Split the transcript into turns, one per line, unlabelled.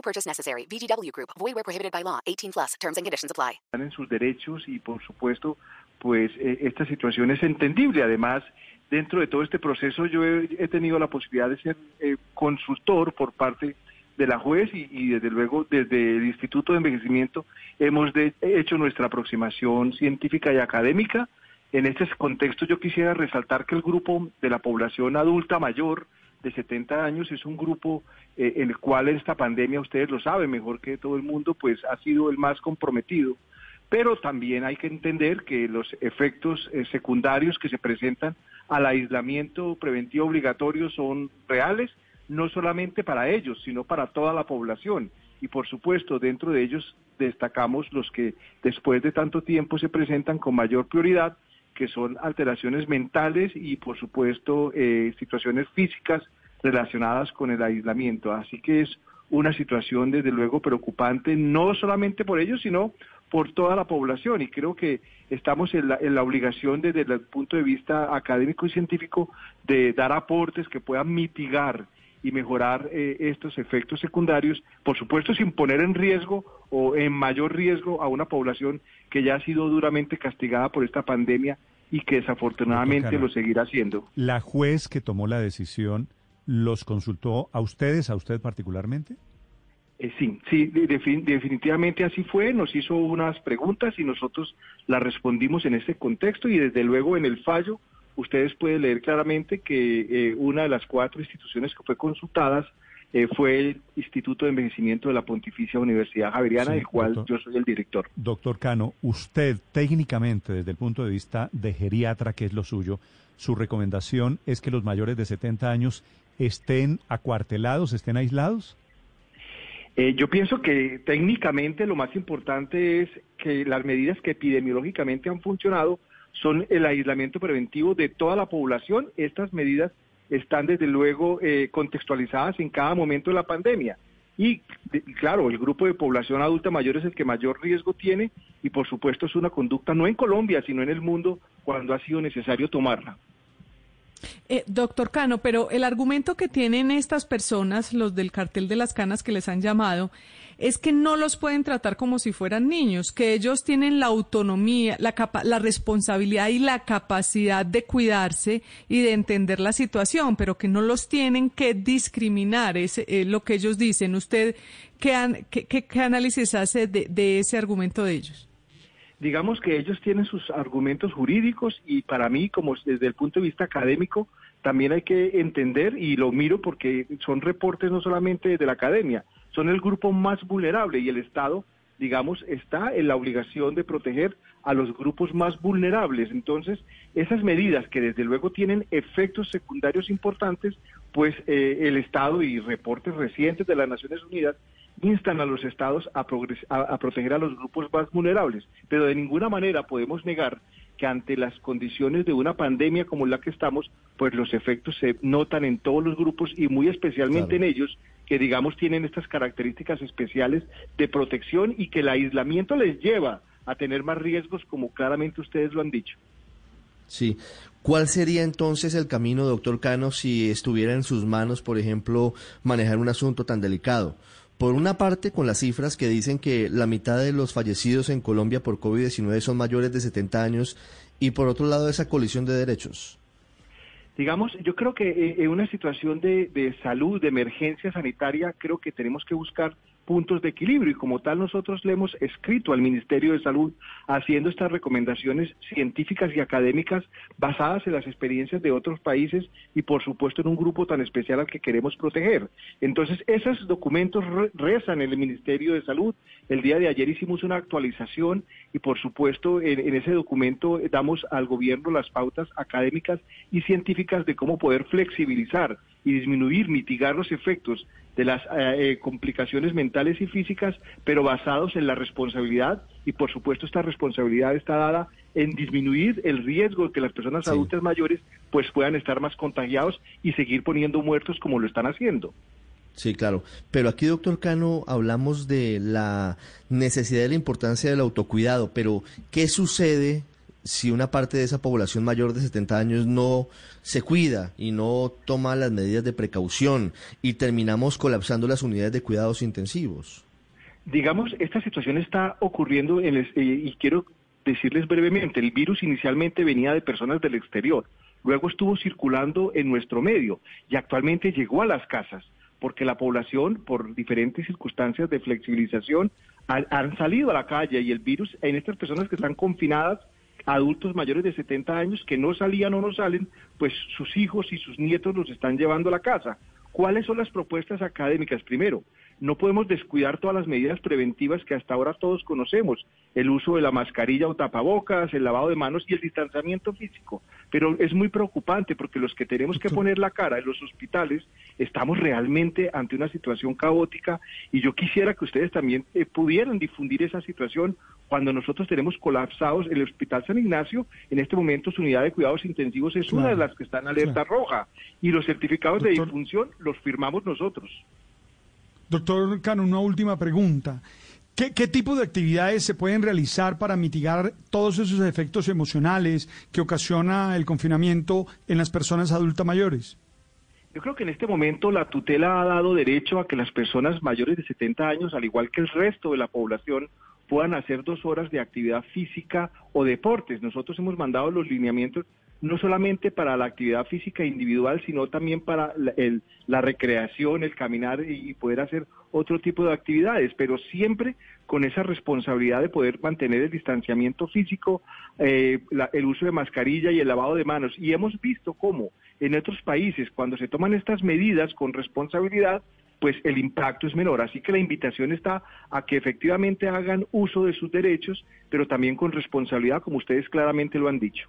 No purchase necessary. VGW Group. Void where prohibited by law. 18 plus. Terms and conditions apply.
en sus derechos y por supuesto pues eh, esta situación es entendible además dentro de todo este proceso yo he, he tenido la posibilidad de ser eh, consultor por parte de la juez y, y desde luego desde el Instituto de Envejecimiento hemos de- hecho nuestra aproximación científica y académica en este contexto yo quisiera resaltar que el grupo de la población adulta mayor de 70 años es un grupo eh, en el cual esta pandemia, ustedes lo saben mejor que todo el mundo, pues ha sido el más comprometido. Pero también hay que entender que los efectos eh, secundarios que se presentan al aislamiento preventivo obligatorio son reales, no solamente para ellos, sino para toda la población. Y por supuesto, dentro de ellos destacamos los que después de tanto tiempo se presentan con mayor prioridad, que son alteraciones mentales y por supuesto eh, situaciones físicas relacionadas con el aislamiento. Así que es una situación desde luego preocupante, no solamente por ellos, sino por toda la población. Y creo que estamos en la, en la obligación desde el punto de vista académico y científico de dar aportes que puedan mitigar y mejorar eh, estos efectos secundarios, por supuesto sin poner en riesgo o en mayor riesgo a una población que ya ha sido duramente castigada por esta pandemia y que desafortunadamente lo seguirá haciendo.
¿La juez que tomó la decisión los consultó a ustedes, a usted particularmente?
Eh, sí, sí, de- defin- definitivamente así fue. Nos hizo unas preguntas y nosotros las respondimos en ese contexto y desde luego en el fallo ustedes pueden leer claramente que eh, una de las cuatro instituciones que fue consultadas eh, fue el Instituto de Envejecimiento de la Pontificia Universidad Javeriana,
Sí,
del cual
doctor.
yo soy el director.
Doctor Cano, usted técnicamente, desde el punto de vista de geriatra, que es lo suyo, su recomendación es que los mayores de 70 años estén acuartelados, estén aislados.
Eh, yo pienso que técnicamente lo más importante es que las medidas que epidemiológicamente han funcionado son el aislamiento preventivo de toda la población. Estas medidas están desde luego eh, contextualizadas en cada momento de la pandemia. Y claro, el grupo de población adulta mayor es el que mayor riesgo tiene y por supuesto es una conducta no en Colombia, sino en el mundo cuando ha sido necesario tomarla.
Eh, doctor Cano, pero el argumento que tienen estas personas, los del cartel de las canas que les han llamado, es que no los pueden tratar como si fueran niños, que ellos tienen la autonomía, la, capa- la responsabilidad y la capacidad de cuidarse y de entender la situación, pero que no los tienen que discriminar, es eh, lo que ellos dicen. ¿Usted qué, qué- qué- análisis hace de ese argumento de ellos?
Digamos que ellos tienen sus argumentos jurídicos y para mí, como desde el punto de vista académico, también hay que entender, y lo miro porque son reportes no solamente de la academia, son el grupo más vulnerable y el Estado, digamos, está en la obligación de proteger a los grupos más vulnerables. Entonces, esas medidas que desde luego tienen efectos secundarios importantes, pues eh, el Estado y reportes recientes de las Naciones Unidas instan a los estados a, progres- a- a proteger a los grupos más vulnerables, pero de ninguna manera podemos negar que ante las condiciones de una pandemia como la que estamos, pues los efectos se notan en todos los grupos y muy especialmente
Claro.
en ellos que digamos tienen estas características especiales de protección y que el aislamiento les lleva a tener más riesgos como claramente ustedes lo han dicho.
Sí. ¿Cuál sería entonces el camino, doctor Cano, si estuviera en sus manos, por ejemplo, manejar un asunto tan delicado? Por una parte, con las cifras que dicen que la mitad de los fallecidos en Colombia por COVID-19 son mayores de 70 años, y por otro lado, esa colisión de derechos.
Digamos, yo creo que eh, en una situación de, de salud, de emergencia sanitaria, creo que tenemos que buscar puntos de equilibrio y como tal nosotros le hemos escrito al Ministerio de Salud haciendo estas recomendaciones científicas y académicas basadas en las experiencias de otros países y por supuesto en un grupo tan especial al que queremos proteger. Entonces, esos documentos re- rezan el Ministerio de Salud. El día de ayer hicimos una actualización y por supuesto en, ese documento damos al gobierno las pautas académicas y científicas de cómo poder flexibilizar y disminuir, mitigar los efectos de las eh, eh, complicaciones mentales y físicas, pero basados en la responsabilidad y por supuesto esta responsabilidad está dada en disminuir el riesgo de que las personas adultas mayores pues puedan estar más contagiados y seguir poniendo muertos como lo están haciendo.
Sí, claro. Pero aquí, doctor Cano, hablamos de la necesidad y la importancia del autocuidado. Pero, ¿qué sucede si una parte de esa población mayor de 70 años no se cuida y no toma las medidas de precaución y terminamos colapsando las unidades de cuidados intensivos?
Digamos, esta situación está ocurriendo en eh, y quiero decirles brevemente, el virus inicialmente venía de personas del exterior, luego estuvo circulando en nuestro medio y actualmente llegó a las casas porque la población, por diferentes circunstancias de flexibilización, han, salido a la calle y el virus en estas personas que están confinadas, adultos mayores de 70 años que no salían o no salen, pues sus hijos y sus nietos los están llevando a la casa. ¿Cuáles son las propuestas académicas? Primero, no podemos descuidar todas las medidas preventivas que hasta ahora todos conocemos, el uso de la mascarilla o tapabocas, el lavado de manos y el distanciamiento físico. Pero es muy preocupante porque los que tenemos que poner la cara en los hospitales estamos realmente ante una situación caótica y yo quisiera que ustedes también eh, pudieran difundir esa situación cuando nosotros tenemos colapsados el Hospital San Ignacio, en este momento su unidad de cuidados intensivos es una de las que está en alerta roja y los certificados de difunción los firmamos nosotros.
Doctor Cano, una última pregunta. ¿Qué, tipo de actividades se pueden realizar para mitigar todos esos efectos emocionales que ocasiona el confinamiento en las personas adultas mayores?
Yo creo que en este momento la tutela ha dado derecho a que las personas mayores de 70 años, al igual que el resto de la población, puedan hacer dos horas de actividad física o deportes. Nosotros hemos mandado los lineamientos no solamente para la actividad física individual, sino también para la, recreación, el caminar y, poder hacer otro tipo de actividades, pero siempre con esa responsabilidad de poder mantener el distanciamiento físico, eh, el uso de mascarilla y el lavado de manos. Y hemos visto cómo en otros países, cuando se toman estas medidas con responsabilidad, pues el impacto es menor. Así que la invitación está a que efectivamente hagan uso de sus derechos, pero también con responsabilidad, como ustedes claramente lo han dicho.